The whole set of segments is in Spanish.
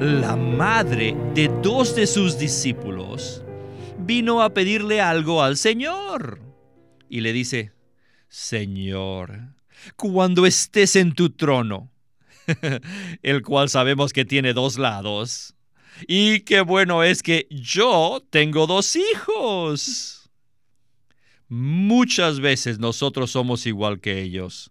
la madre de dos de sus discípulos vino a pedirle algo al Señor. Y le dice, Señor, cuando estés en tu trono, el cual sabemos que tiene dos lados, y qué bueno es que yo tengo dos hijos. Muchas veces nosotros somos igual que ellos.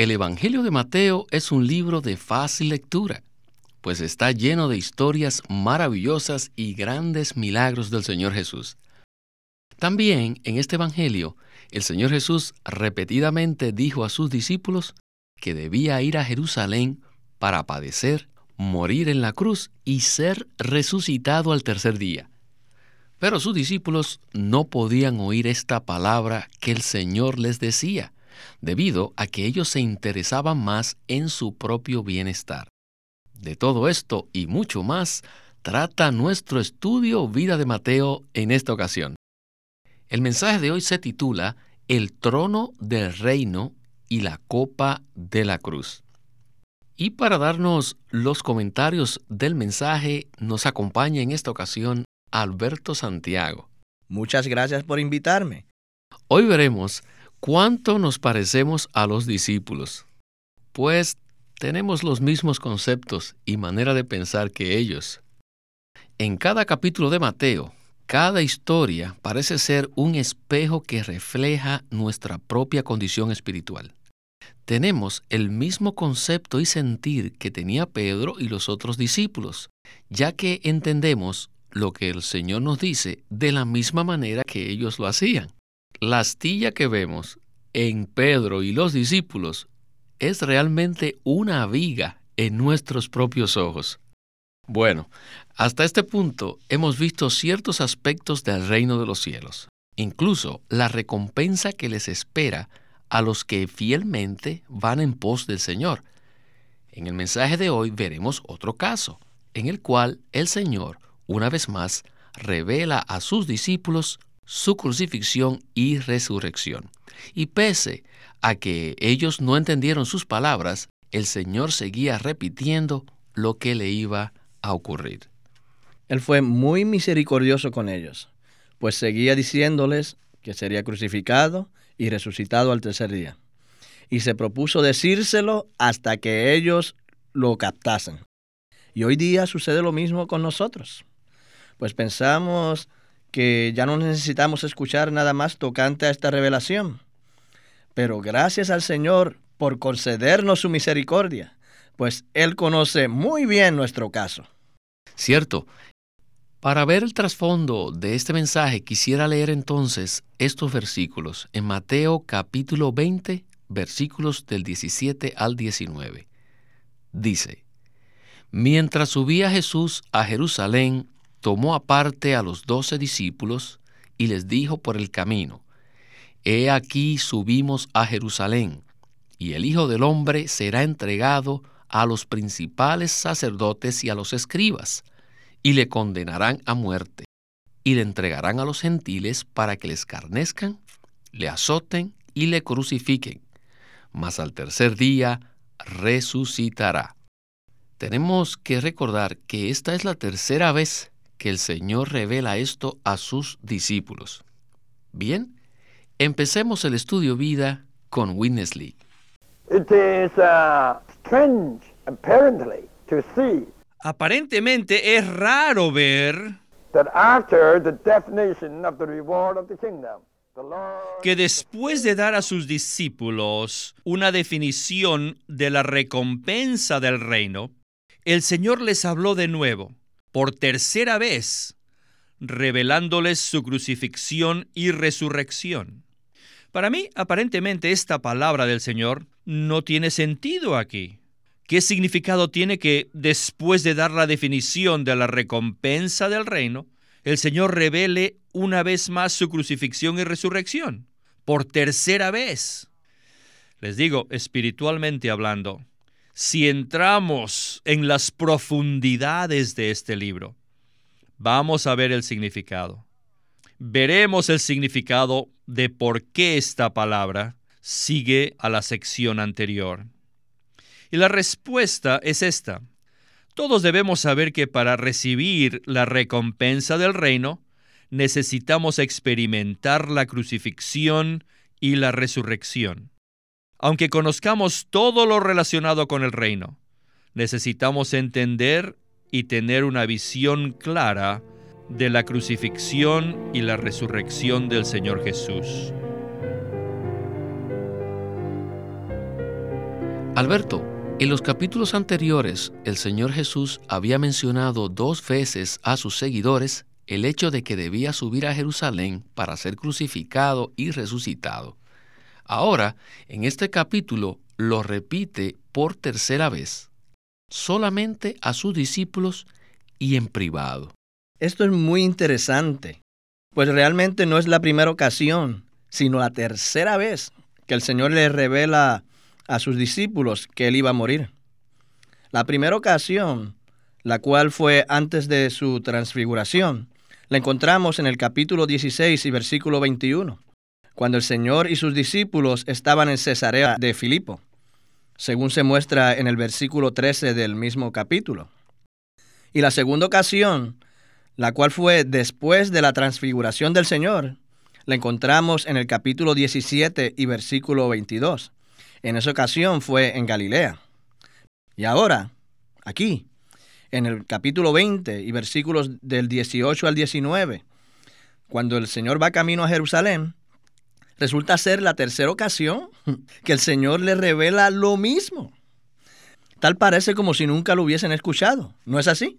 El Evangelio de Mateo es un libro de fácil lectura, pues está lleno de historias maravillosas y grandes milagros del Señor Jesús. También en este Evangelio, el Señor Jesús repetidamente dijo a sus discípulos que debía ir a Jerusalén para padecer, morir en la cruz y ser resucitado al tercer día. Pero sus discípulos no podían oír esta palabra que el Señor les decía, debido a que ellos se interesaban más en su propio bienestar. De todo esto y mucho más trata nuestro estudio Vida de Mateo en esta ocasión. El mensaje de hoy se titula El trono del reino y la copa de la cruz. Y para darnos los comentarios del mensaje nos acompaña en esta ocasión Alberto Santiago. Muchas gracias por invitarme. Hoy veremos ¿Cuánto nos parecemos a los discípulos? Pues tenemos los mismos conceptos y manera de pensar que ellos. En cada capítulo de Mateo, cada historia parece ser un espejo que refleja nuestra propia condición espiritual. Tenemos el mismo concepto y sentir que tenía Pedro y los otros discípulos, ya que entendemos lo que el Señor nos dice de la misma manera que ellos lo hacían. La astilla que vemos en Pedro y los discípulos es realmente una viga en nuestros propios ojos. Bueno, hasta este punto hemos visto ciertos aspectos del reino de los cielos, incluso la recompensa que les espera a los que fielmente van en pos del Señor. En el mensaje de hoy veremos otro caso, en el cual el Señor, una vez más, revela a sus discípulos su crucifixión y resurrección. Y pese a que ellos no entendieron sus palabras, el Señor seguía repitiendo lo que le iba a ocurrir. Él fue muy misericordioso con ellos, pues seguía diciéndoles que sería crucificado y resucitado al tercer día. Y se propuso decírselo hasta que ellos lo captasen. Y hoy día sucede lo mismo con nosotros. Pues pensamos que ya no necesitamos escuchar nada más tocante a esta revelación. Pero gracias al Señor por concedernos su misericordia, pues Él conoce muy bien nuestro caso. Cierto. Para ver el trasfondo de este mensaje quisiera leer entonces estos versículos en Mateo capítulo 20, versículos del 17 al 19. Dice, Mientras subía Jesús a Jerusalén, tomó aparte a los doce discípulos y les dijo por el camino, He aquí subimos a Jerusalén, y el Hijo del Hombre será entregado a los principales sacerdotes y a los escribas, y le condenarán a muerte, y le entregarán a los gentiles para que le escarnezcan, le azoten y le crucifiquen, mas al tercer día resucitará. Tenemos que recordar que esta es la tercera vez que el Señor revela esto a sus discípulos. Bien, empecemos el estudio vida con Witness Lee. Aparentemente es raro ver que después de dar a sus discípulos una definición de la recompensa del reino, el Señor les habló de nuevo por tercera vez, revelándoles su crucifixión y resurrección. Para mí, aparentemente, esta palabra del Señor no tiene sentido aquí. ¿Qué significado tiene que después de dar la definición de la recompensa del reino, el Señor revele una vez más su crucifixión y resurrección? Por tercera vez. Les digo, espiritualmente hablando, si entramos en las profundidades de este libro, vamos a ver el significado. Veremos el significado de por qué esta palabra sigue a la sección anterior. Y la respuesta es esta. Todos debemos saber que para recibir la recompensa del reino, necesitamos experimentar la crucifixión y la resurrección. Aunque conozcamos todo lo relacionado con el reino, necesitamos entender y tener una visión clara de la crucifixión y la resurrección del Señor Jesús. Alberto, en los capítulos anteriores, el Señor Jesús había mencionado dos veces a sus seguidores el hecho de que debía subir a Jerusalén para ser crucificado y resucitado. Ahora, en este capítulo, lo repite por tercera vez, solamente a sus discípulos y en privado. Esto es muy interesante, pues realmente no es la primera ocasión, sino la tercera vez que el Señor le revela a sus discípulos que él iba a morir. La primera ocasión, la cual fue antes de su transfiguración, la encontramos en el capítulo 16 y versículo 21, cuando el Señor y sus discípulos estaban en Cesarea de Filipo, según se muestra en el versículo 13 del mismo capítulo. Y la segunda ocasión, la cual fue después de la transfiguración del Señor, la encontramos en el capítulo 17 y versículo 22, en esa ocasión fue en Galilea. Y ahora, aquí, en el capítulo 20 y versículos del 18 al 19, cuando el Señor va camino a Jerusalén, resulta ser la tercera ocasión que el Señor le revela lo mismo. Tal parece como si nunca lo hubiesen escuchado. ¿No es así?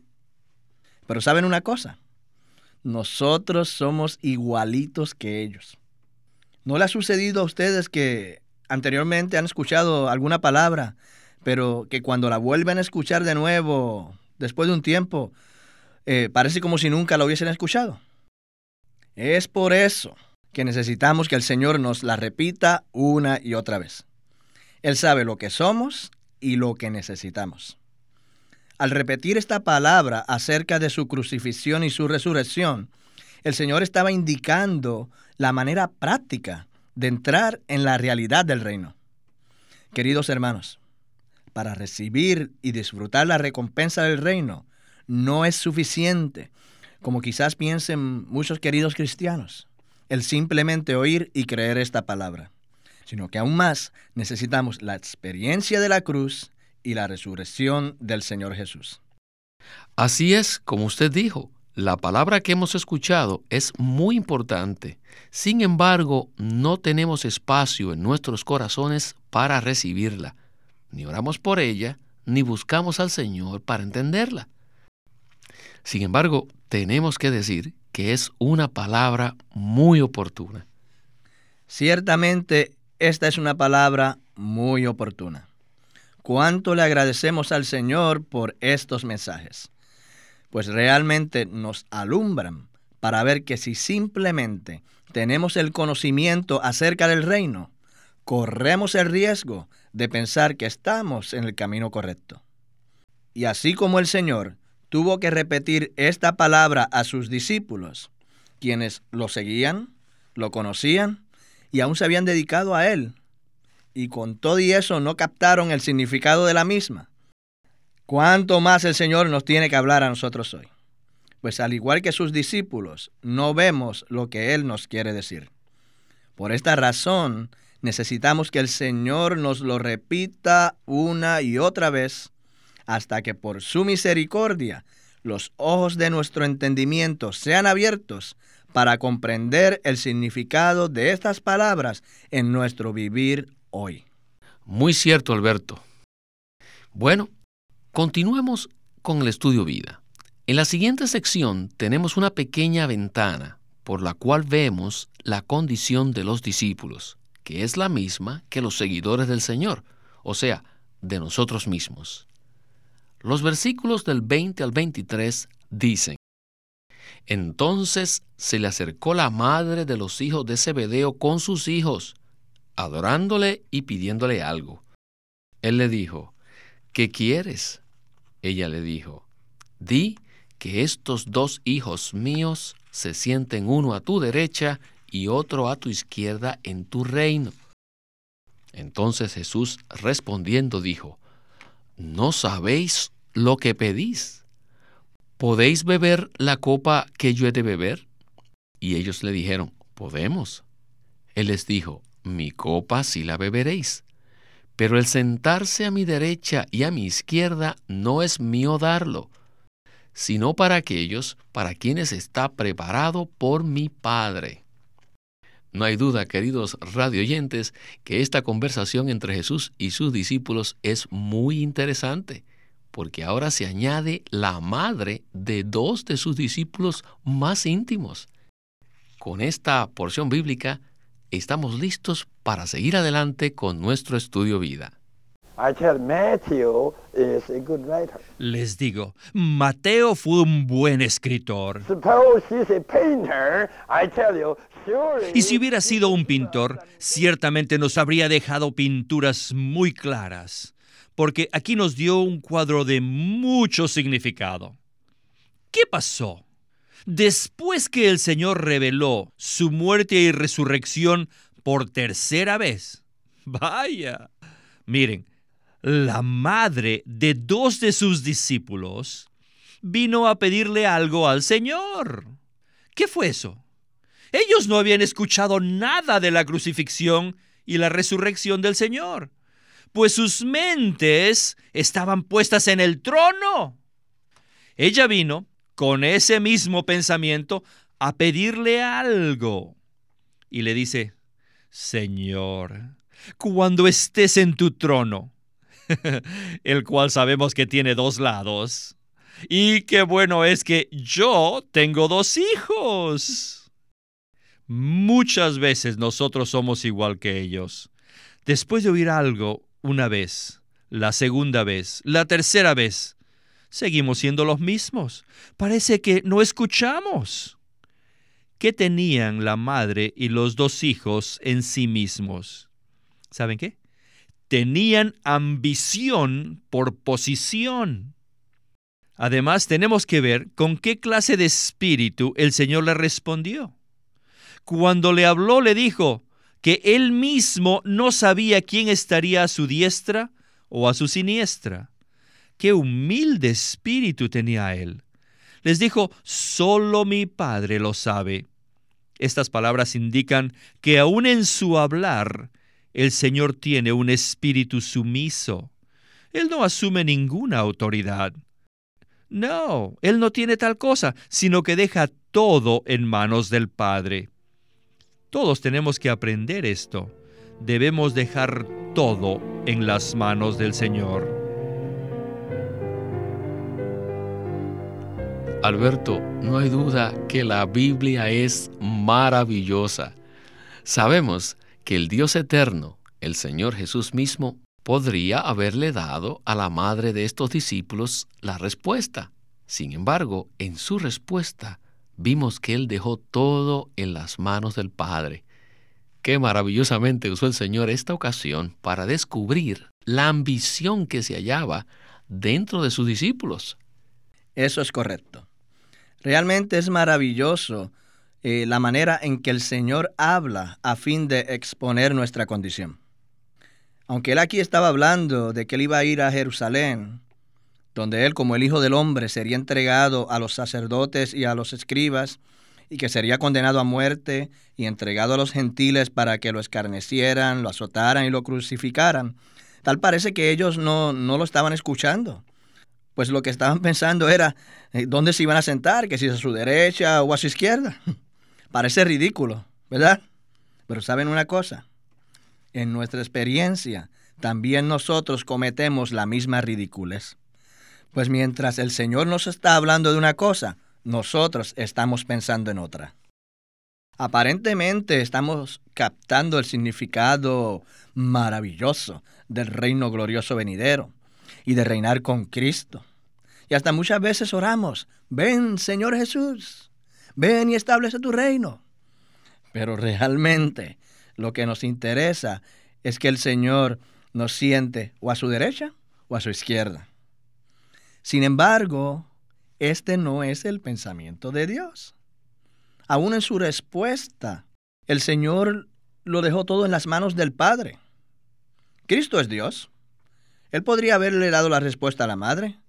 Pero saben una cosa, nosotros somos igualitos que ellos. ¿No le ha sucedido a ustedes que anteriormente han escuchado alguna palabra, pero que cuando la vuelven a escuchar de nuevo, después de un tiempo, eh, parece como si nunca la hubiesen escuchado. Es por eso que necesitamos que el Señor nos la repita una y otra vez. Él sabe lo que somos y lo que necesitamos. Al repetir esta palabra acerca de su crucifixión y su resurrección, el Señor estaba indicando la manera práctica de entrar en la realidad del reino. Queridos hermanos, para recibir y disfrutar la recompensa del reino no es suficiente, como quizás piensen muchos queridos cristianos, el simplemente oír y creer esta palabra, sino que aún más necesitamos la experiencia de la cruz y la resurrección del Señor Jesús. Así es, como usted dijo, la palabra que hemos escuchado es muy importante. Sin embargo, no tenemos espacio en nuestros corazones para recibirla. Ni oramos por ella, ni buscamos al Señor para entenderla. Sin embargo, tenemos que decir que es una palabra muy oportuna. Ciertamente, esta es una palabra muy oportuna. ¿Cuánto le agradecemos al Señor por estos mensajes? pues realmente nos alumbran para ver que si simplemente tenemos el conocimiento acerca del reino, corremos el riesgo de pensar que estamos en el camino correcto. Y así como el Señor tuvo que repetir esta palabra a sus discípulos, quienes lo seguían, lo conocían y aún se habían dedicado a Él, y con todo y eso no captaron el significado de la misma, ¿Cuánto más el Señor nos tiene que hablar a nosotros hoy? Pues al igual que sus discípulos, no vemos lo que Él nos quiere decir. Por esta razón, necesitamos que el Señor nos lo repita una y otra vez hasta que por su misericordia los ojos de nuestro entendimiento sean abiertos para comprender el significado de estas palabras en nuestro vivir hoy. Muy cierto, Alberto. Bueno, Continuemos con el estudio vida. En la siguiente sección tenemos una pequeña ventana por la cual vemos la condición de los discípulos, que es la misma que los seguidores del Señor, o sea, de nosotros mismos. Los versículos del 20 al 23 dicen, Entonces se le acercó la madre de los hijos de Zebedeo con sus hijos, adorándole y pidiéndole algo. Él le dijo, ¿qué quieres? Ella le dijo, di que estos dos hijos míos se sienten uno a tu derecha y otro a tu izquierda en tu reino. Entonces Jesús respondiendo dijo, ¿no sabéis lo que pedís? ¿Podéis beber la copa que yo he de beber? Y ellos le dijeron, podemos. Él les dijo, mi copa sí la beberéis, pero el sentarse a mi derecha y a mi izquierda no es mío darlo, sino para aquellos para quienes está preparado por mi Padre. No hay duda, queridos radioyentes, que esta conversación entre Jesús y sus discípulos es muy interesante, porque ahora se añade la madre de dos de sus discípulos más íntimos. Con esta porción bíblica estamos listos para seguir adelante con nuestro estudio vida. Les digo, Mateo fue un buen escritor. Y si hubiera sido un pintor, ciertamente nos habría dejado pinturas muy claras, porque aquí nos dio un cuadro de mucho significado. ¿Qué pasó? Después que el Señor reveló su muerte y resurrección por tercera vez. Vaya. Miren, la madre de dos de sus discípulos vino a pedirle algo al Señor. ¿Qué fue eso? Ellos no habían escuchado nada de la crucifixión y la resurrección del Señor, pues sus mentes estaban puestas en el trono. Ella vino con ese mismo pensamiento a pedirle algo. Y le dice, Señor, cuando estés en tu trono, el cual sabemos que tiene dos lados. Y qué bueno es que yo tengo dos hijos. Muchas veces nosotros somos igual que ellos. Después de oír algo una vez, la segunda vez, la tercera vez, seguimos siendo los mismos. Parece que no escuchamos. ¿Qué tenían la madre y los dos hijos en sí mismos? ¿Saben qué? Tenían ambición por posición. Además, tenemos que ver con qué clase de espíritu el Señor le respondió. Cuando le habló, le dijo que él mismo no sabía quién estaría a su diestra o a su siniestra. Qué humilde espíritu tenía él. Les dijo, solo mi Padre lo sabe. Estas palabras indican que aún en su hablar, el Señor tiene un espíritu sumiso. Él no asume ninguna autoridad. No, Él no tiene tal cosa, sino que deja todo en manos del Padre. Todos tenemos que aprender esto. Debemos dejar todo en las manos del Señor. Alberto, no hay duda que la Biblia es maravillosa. Sabemos que el Dios eterno, el Señor Jesús mismo, podría haberle dado a la madre de estos discípulos la respuesta. Sin embargo, en su respuesta vimos que Él dejó todo en las manos del Padre. Qué maravillosamente usó el Señor esta ocasión para descubrir la ambición que se hallaba dentro de sus discípulos. Eso es correcto. Realmente es maravilloso eh, la manera en que el Señor habla a fin de exponer nuestra condición. Aunque él aquí estaba hablando de que él iba a ir a Jerusalén, donde él como el Hijo del Hombre sería entregado a los sacerdotes y a los escribas, y que sería condenado a muerte y entregado a los gentiles para que lo escarnecieran, lo azotaran y lo crucificaran. Tal parece que ellos no, no lo estaban escuchando. Pues lo que estaban pensando era eh, dónde se iban a sentar, que si a su derecha o a su izquierda. Parece ridículo, ¿verdad? Pero ¿saben una cosa? En nuestra experiencia, también nosotros cometemos la misma ridiculez. Pues mientras el Señor nos está hablando de una cosa, nosotros estamos pensando en otra. Aparentemente estamos captando el significado maravilloso del reino glorioso venidero y de reinar con Cristo. Y hasta muchas veces oramos, ven Señor Jesús, ven y establece tu reino. Pero realmente lo que nos interesa es que el Señor nos siente o a su derecha o a su izquierda. Sin embargo, este no es el pensamiento de Dios. Aún en su respuesta, el Señor lo dejó todo en las manos del Padre. Cristo es Dios. Él podría haberle dado la respuesta a la madre,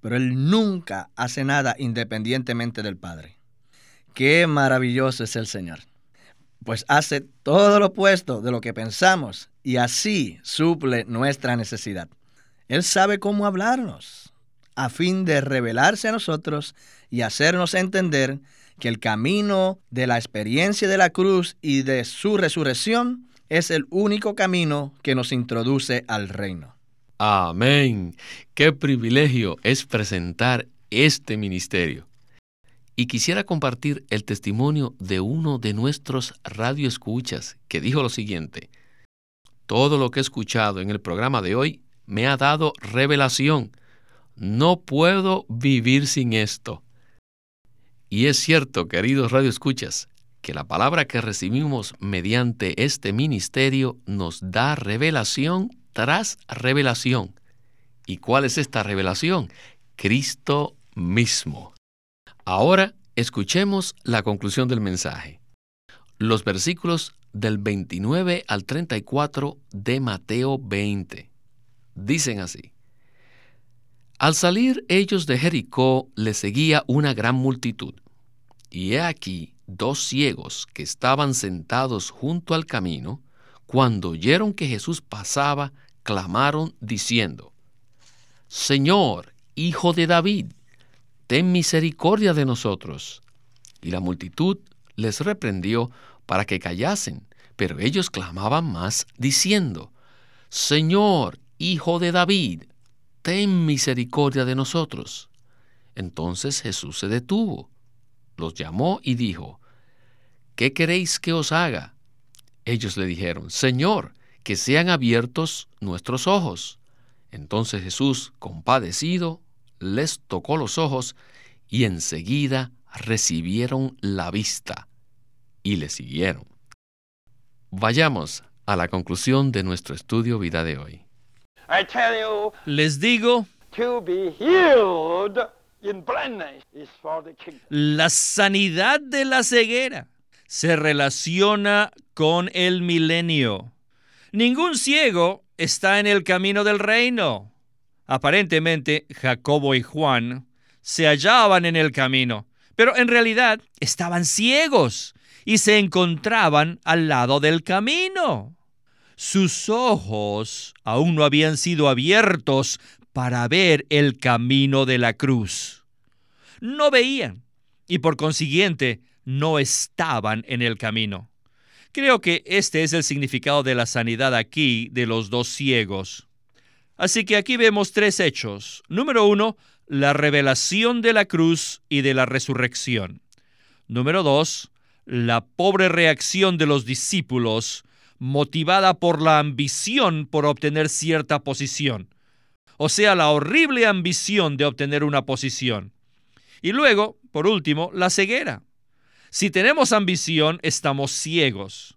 pero Él nunca hace nada independientemente del Padre. Qué maravilloso es el Señor. Pues hace todo lo opuesto de lo que pensamos y así suple nuestra necesidad. Él sabe cómo hablarnos a fin de revelarse a nosotros y hacernos entender que el camino de la experiencia de la cruz y de su resurrección es el único camino que nos introduce al reino. Amén. Qué privilegio es presentar este ministerio. Y quisiera compartir el testimonio de uno de nuestros radioescuchas que dijo lo siguiente. Todo lo que he escuchado en el programa de hoy me ha dado revelación. No puedo vivir sin esto. Y es cierto, queridos radioescuchas, que la palabra que recibimos mediante este ministerio nos da revelación tras revelación. ¿Y cuál es esta revelación? Cristo mismo. Ahora escuchemos la conclusión del mensaje. Los versículos del 29 al 34 de Mateo 20 dicen así. Al salir ellos de Jericó les seguía una gran multitud, y he aquí dos ciegos que estaban sentados junto al camino, cuando oyeron que Jesús pasaba, clamaron diciendo, Señor, Hijo de David, ten misericordia de nosotros. Y la multitud les reprendió para que callasen, pero ellos clamaban más, diciendo, Señor, Hijo de David, ten misericordia de nosotros. Entonces Jesús se detuvo, los llamó y dijo, ¿qué queréis que os haga? Ellos le dijeron, Señor, que sean abiertos nuestros ojos. Entonces Jesús, compadecido, les tocó los ojos y enseguida recibieron la vista y le siguieron. Vayamos a la conclusión de nuestro estudio vida de hoy. Les digo, la sanidad de la ceguera se relaciona con el milenio. Ningún ciego está en el camino del reino. Aparentemente, Jacobo y Juan se hallaban en el camino, pero en realidad estaban ciegos y se encontraban al lado del camino. Sus ojos aún no habían sido abiertos para ver el camino de la cruz. No veían y por consiguiente no estaban en el camino. Creo que este es el significado de la sanidad aquí de los dos ciegos. Así que aquí vemos tres hechos. Número uno, la revelación de la cruz y de la resurrección. Número dos, la pobre reacción de los discípulos motivada por la ambición por obtener cierta posición. O sea, la horrible ambición de obtener una posición. Y luego, por último, la ceguera. Si tenemos ambición, estamos ciegos.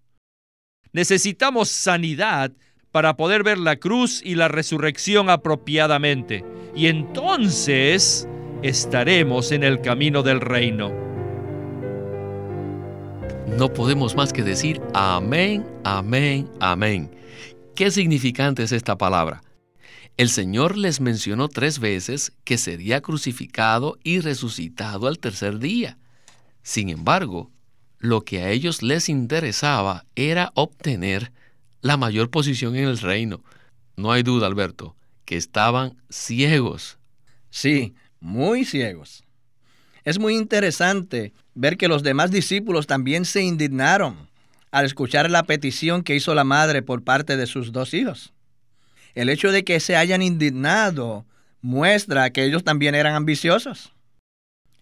Necesitamos sanidad para poder ver la cruz y la resurrección apropiadamente. Y entonces estaremos en el camino del reino. No podemos más que decir amén, amén, amén. ¿Qué significante es esta palabra? El Señor les mencionó tres veces que sería crucificado y resucitado al tercer día. Sin embargo, lo que a ellos les interesaba era obtener la mayor posición en el reino. No hay duda, Alberto, que estaban ciegos. Sí, muy ciegos. Es muy interesante ver que los demás discípulos también se indignaron al escuchar la petición que hizo la madre por parte de sus dos hijos. El hecho de que se hayan indignado muestra que ellos también eran ambiciosos.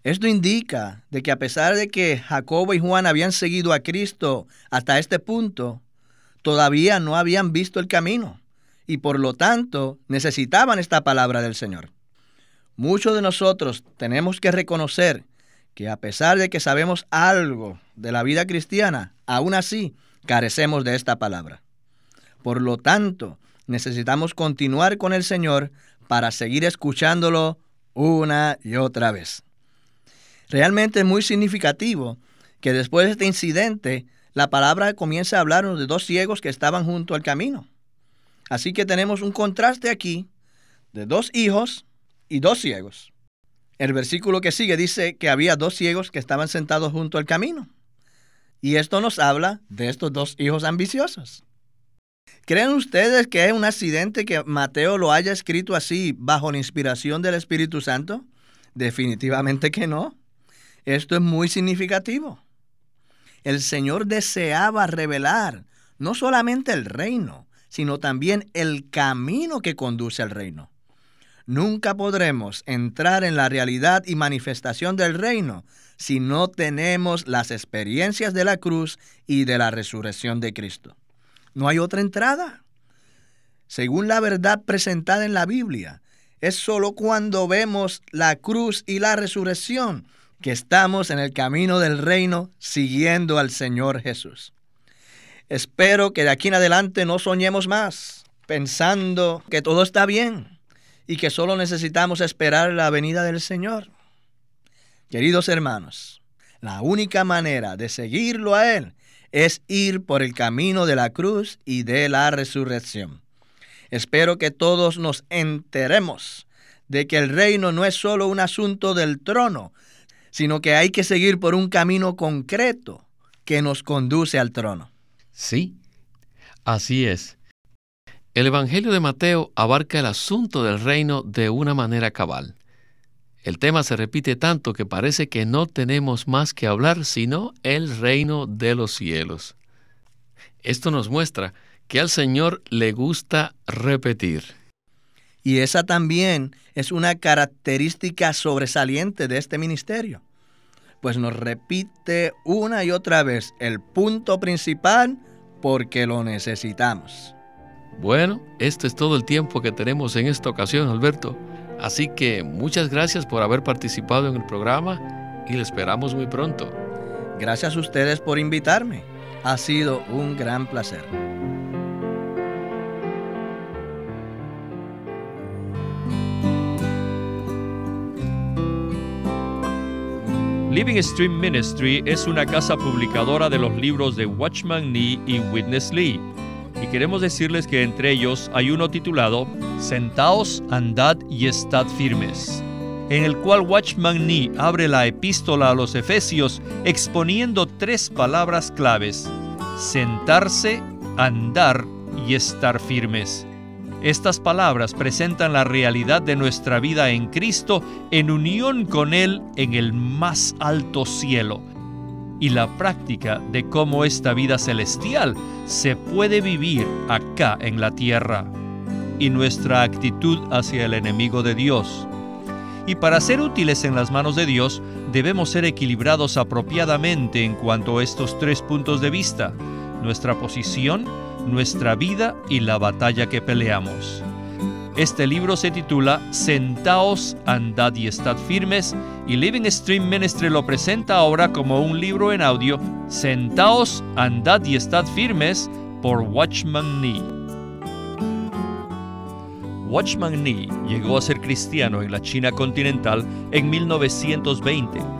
Esto indica de que a pesar de que Jacobo y Juan habían seguido a Cristo hasta este punto, todavía no habían visto el camino y por lo tanto necesitaban esta palabra del Señor. Muchos de nosotros tenemos que reconocer que a pesar de que sabemos algo de la vida cristiana, aún así carecemos de esta palabra. Por lo tanto, necesitamos continuar con el Señor para seguir escuchándolo una y otra vez. Realmente es muy significativo que después de este incidente, la palabra comienza a hablarnos de dos ciegos que estaban junto al camino. Así que tenemos un contraste aquí de dos hijos y dos ciegos. El versículo que sigue dice que había dos ciegos que estaban sentados junto al camino. Y esto nos habla de estos dos hijos ambiciosos. ¿Creen ustedes que es un accidente que Mateo lo haya escrito así bajo la inspiración del Espíritu Santo? Definitivamente que no. Esto es muy significativo. El Señor deseaba revelar no solamente el reino, sino también el camino que conduce al reino. Nunca podremos entrar en la realidad y manifestación del reino si no tenemos las experiencias de la cruz y de la resurrección de Cristo. No hay otra entrada. Según la verdad presentada en la Biblia, es sólo cuando vemos la cruz y la resurrección que estamos en el camino del reino siguiendo al Señor Jesús. Espero que de aquí en adelante no soñemos más, pensando que todo está bien y que solo necesitamos esperar la venida del Señor. Queridos hermanos, la única manera de seguirlo a Él es ir por el camino de la cruz y de la resurrección. Espero que todos nos enteremos de que el reino no es solo un asunto del trono, sino que hay que seguir por un camino concreto que nos conduce al trono. Sí, así es. El Evangelio de Mateo abarca el asunto del reino de una manera cabal. El tema se repite tanto que parece que no tenemos más que hablar sino el reino de los cielos. Esto nos muestra que al Señor le gusta repetir. Y esa también es una característica sobresaliente de este ministerio, pues nos repite una y otra vez el punto principal porque lo necesitamos. Bueno, esto es todo el tiempo que tenemos en esta ocasión, Alberto. Así que muchas gracias por haber participado en el programa y le esperamos muy pronto. Gracias a ustedes por invitarme. Ha sido un gran placer. Living Stream Ministry es una casa publicadora de los libros de Watchman Nee y Witness Lee y queremos decirles que entre ellos hay uno titulado Sentaos, andad y estad firmes, en el cual Watchman Nee abre la epístola a los Efesios exponiendo tres palabras claves, sentarse, andar y estar firmes. Estas palabras presentan la realidad de nuestra vida en Cristo en unión con Él en el más alto cielo. Y la práctica de cómo esta vida celestial se puede vivir acá en la tierra. Y nuestra actitud hacia el enemigo de Dios. Y para ser útiles en las manos de Dios, debemos ser equilibrados apropiadamente en cuanto a estos tres puntos de vista, nuestra posición, nuestra vida y la batalla que peleamos. Este libro se titula Sentaos, andad y estad firmes y Living Stream Ministry lo presenta ahora como un libro en audio Sentaos, andad y estad firmes por Watchman Nee. Watchman Nee llegó a ser cristiano en la China continental en 1920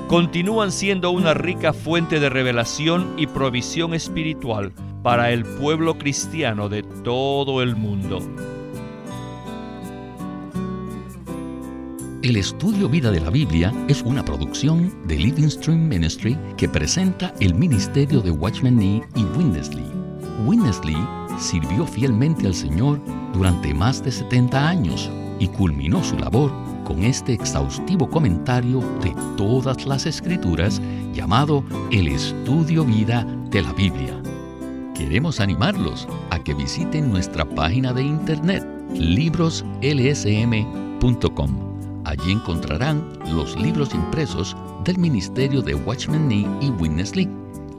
continúan siendo una rica fuente de revelación y provisión espiritual para el pueblo cristiano de todo el mundo. El estudio Vida de la Biblia es una producción de Living Stream Ministry que presenta el ministerio de Watchman Nee y Winnesley. Winnesley sirvió fielmente al Señor durante más de 70 años y culminó su labor con este exhaustivo comentario de todas las escrituras llamado El Estudio Vida de la Biblia. Queremos animarlos a que visiten nuestra página de internet libroslsm.com. Allí encontrarán los libros impresos del Ministerio de Watchman Nee y Witness Lee,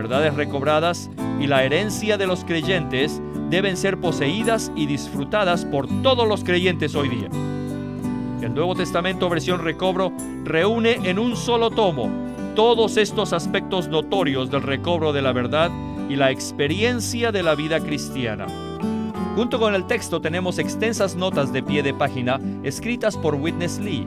Verdades recobradas y la herencia de los creyentes deben ser poseídas y disfrutadas por todos los creyentes hoy día. El Nuevo Testamento versión recobro reúne en un solo tomo todos estos aspectos notorios del recobro de la verdad y la experiencia de la vida cristiana. Junto con el texto tenemos extensas notas de pie de página escritas por Witness Lee,